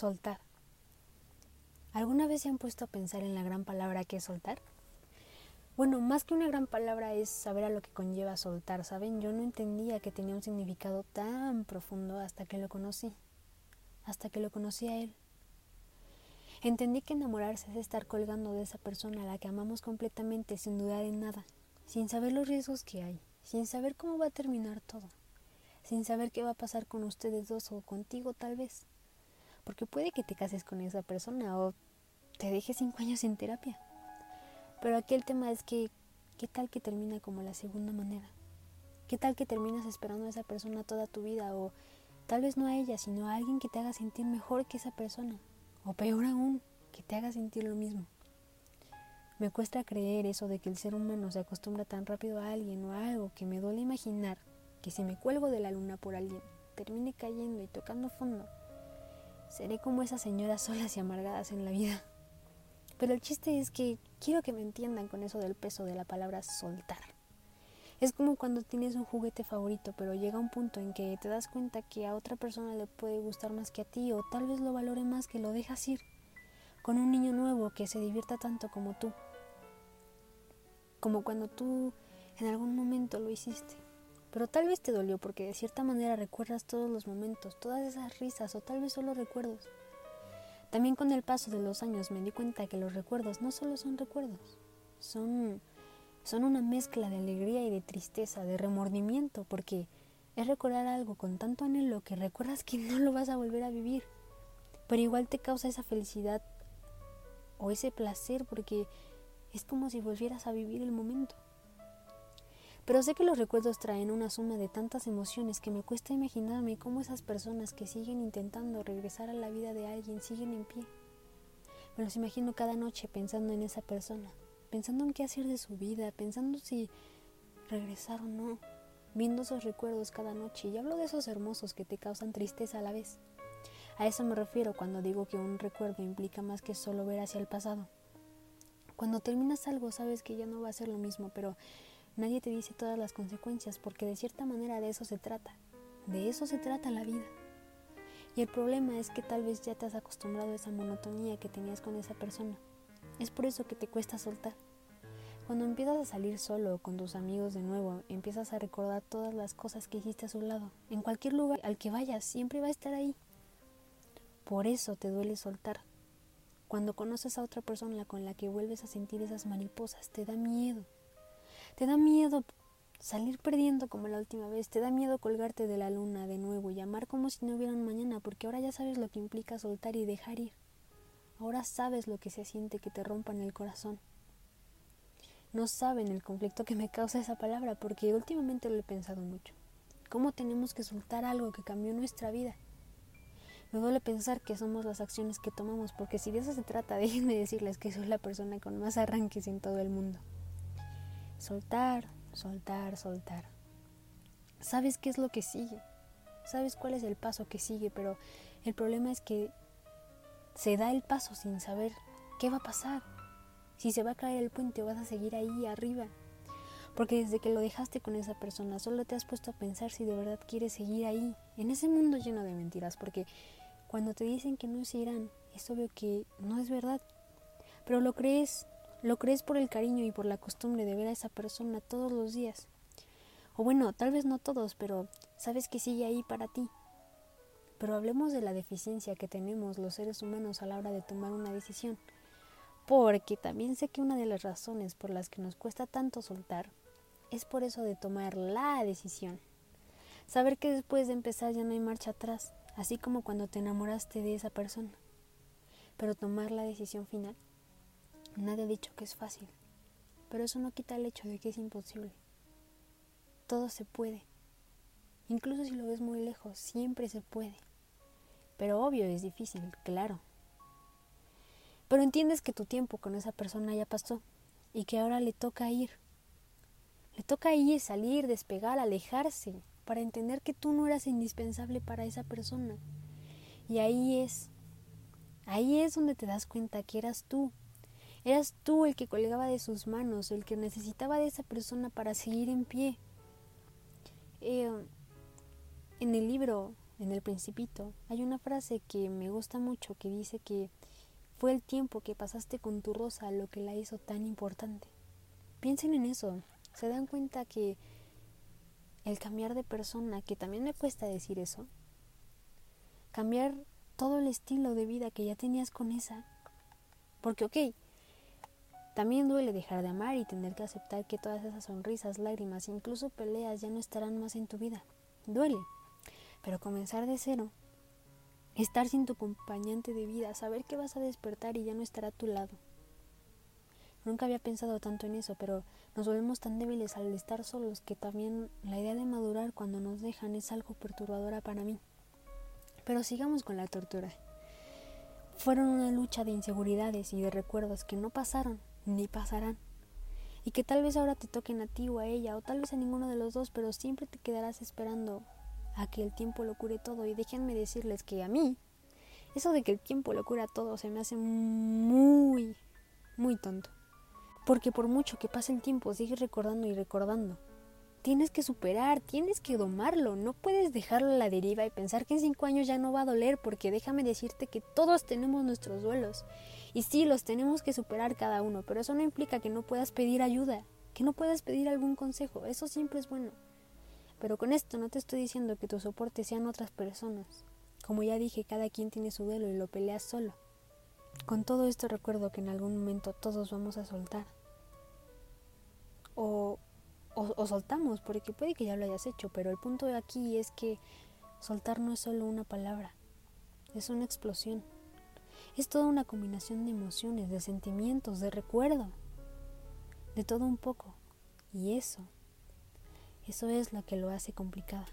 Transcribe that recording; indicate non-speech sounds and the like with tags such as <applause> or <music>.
soltar. ¿Alguna vez se han puesto a pensar en la gran palabra que es soltar? Bueno, más que una gran palabra es saber a lo que conlleva soltar, ¿saben? Yo no entendía que tenía un significado tan profundo hasta que lo conocí, hasta que lo conocí a él. Entendí que enamorarse es estar colgando de esa persona a la que amamos completamente sin dudar en nada, sin saber los riesgos que hay, sin saber cómo va a terminar todo, sin saber qué va a pasar con ustedes dos o contigo tal vez, porque puede que te cases con esa persona o te dejes cinco años en terapia. Pero aquí el tema es que, ¿qué tal que termina como la segunda manera? ¿Qué tal que terminas esperando a esa persona toda tu vida o tal vez no a ella, sino a alguien que te haga sentir mejor que esa persona? O peor aún, que te haga sentir lo mismo. Me cuesta creer eso de que el ser humano se acostumbra tan rápido a alguien o a algo que me duele imaginar que si me cuelgo de la luna por alguien, termine cayendo y tocando fondo. Seré como esas señoras solas y amargadas en la vida. Pero el chiste es que quiero que me entiendan con eso del peso de la palabra soltar. Es como cuando tienes un juguete favorito, pero llega un punto en que te das cuenta que a otra persona le puede gustar más que a ti o tal vez lo valore más que lo dejas ir. Con un niño nuevo que se divierta tanto como tú. Como cuando tú en algún momento lo hiciste. Pero tal vez te dolió porque de cierta manera recuerdas todos los momentos, todas esas risas o tal vez solo recuerdos. También con el paso de los años me di cuenta que los recuerdos no solo son recuerdos, son son una mezcla de alegría y de tristeza, de remordimiento, porque es recordar algo con tanto anhelo que recuerdas que no lo vas a volver a vivir, pero igual te causa esa felicidad o ese placer porque es como si volvieras a vivir el momento. Pero sé que los recuerdos traen una suma de tantas emociones que me cuesta imaginarme cómo esas personas que siguen intentando regresar a la vida de alguien siguen en pie. Me los imagino cada noche pensando en esa persona, pensando en qué hacer de su vida, pensando si regresar o no, viendo esos recuerdos cada noche. Y hablo de esos hermosos que te causan tristeza a la vez. A eso me refiero cuando digo que un recuerdo implica más que solo ver hacia el pasado. Cuando terminas algo sabes que ya no va a ser lo mismo, pero nadie te dice todas las consecuencias porque de cierta manera de eso se trata. De eso se trata la vida. Y el problema es que tal vez ya te has acostumbrado a esa monotonía que tenías con esa persona. Es por eso que te cuesta soltar. Cuando empiezas a salir solo con tus amigos de nuevo, empiezas a recordar todas las cosas que hiciste a su lado. En cualquier lugar al que vayas, siempre va a estar ahí. Por eso te duele soltar. Cuando conoces a otra persona con la que vuelves a sentir esas mariposas, te da miedo. Te da miedo salir perdiendo como la última vez. Te da miedo colgarte de la luna de nuevo y amar como si no hubiera un mañana, porque ahora ya sabes lo que implica soltar y dejar ir. Ahora sabes lo que se siente que te rompan el corazón. No saben el conflicto que me causa esa palabra porque últimamente lo he pensado mucho. ¿Cómo tenemos que soltar algo que cambió nuestra vida? Me duele pensar que somos las acciones que tomamos porque si de eso se trata, <laughs> déjenme decirles que soy la persona con más arranques en todo el mundo. Soltar, soltar, soltar. ¿Sabes qué es lo que sigue? ¿Sabes cuál es el paso que sigue? Pero el problema es que se da el paso sin saber qué va a pasar. Si se va a caer el puente vas a seguir ahí arriba. Porque desde que lo dejaste con esa persona, solo te has puesto a pensar si de verdad quieres seguir ahí, en ese mundo lleno de mentiras. Porque cuando te dicen que no se irán, es obvio que no es verdad. Pero lo crees, lo crees por el cariño y por la costumbre de ver a esa persona todos los días. O bueno, tal vez no todos, pero sabes que sigue ahí para ti. Pero hablemos de la deficiencia que tenemos los seres humanos a la hora de tomar una decisión, porque también sé que una de las razones por las que nos cuesta tanto soltar es por eso de tomar la decisión. Saber que después de empezar ya no hay marcha atrás, así como cuando te enamoraste de esa persona. Pero tomar la decisión final, nadie ha dicho que es fácil, pero eso no quita el hecho de que es imposible. Todo se puede. Incluso si lo ves muy lejos, siempre se puede. Pero obvio es difícil, claro. Pero entiendes que tu tiempo con esa persona ya pasó y que ahora le toca ir. Le toca ir, salir, despegar, alejarse, para entender que tú no eras indispensable para esa persona. Y ahí es, ahí es donde te das cuenta que eras tú. Eras tú el que colgaba de sus manos, el que necesitaba de esa persona para seguir en pie. Eh, en el libro en el principito, hay una frase que me gusta mucho que dice que fue el tiempo que pasaste con tu rosa lo que la hizo tan importante. Piensen en eso, se dan cuenta que el cambiar de persona, que también me cuesta decir eso, cambiar todo el estilo de vida que ya tenías con esa, porque ok, también duele dejar de amar y tener que aceptar que todas esas sonrisas, lágrimas, incluso peleas ya no estarán más en tu vida. Duele. Pero comenzar de cero, estar sin tu acompañante de vida, saber que vas a despertar y ya no estará a tu lado. Nunca había pensado tanto en eso, pero nos volvemos tan débiles al estar solos que también la idea de madurar cuando nos dejan es algo perturbadora para mí. Pero sigamos con la tortura. Fueron una lucha de inseguridades y de recuerdos que no pasaron ni pasarán. Y que tal vez ahora te toquen a ti o a ella, o tal vez a ninguno de los dos, pero siempre te quedarás esperando a que el tiempo lo cure todo. Y déjenme decirles que a mí, eso de que el tiempo lo cura todo se me hace muy, muy tonto. Porque por mucho que pase el tiempo, sigues recordando y recordando. Tienes que superar, tienes que domarlo, no puedes dejarlo a la deriva y pensar que en cinco años ya no va a doler, porque déjame decirte que todos tenemos nuestros duelos. Y sí, los tenemos que superar cada uno, pero eso no implica que no puedas pedir ayuda, que no puedas pedir algún consejo, eso siempre es bueno. Pero con esto no te estoy diciendo que tu soporte sean otras personas. Como ya dije, cada quien tiene su duelo y lo peleas solo. Con todo esto recuerdo que en algún momento todos vamos a soltar. O, o, soltamos, porque puede que ya lo hayas hecho, pero el punto de aquí es que soltar no es solo una palabra, es una explosión. Es toda una combinación de emociones, de sentimientos, de recuerdo, de todo un poco. Y eso eso es lo que lo hace complicado.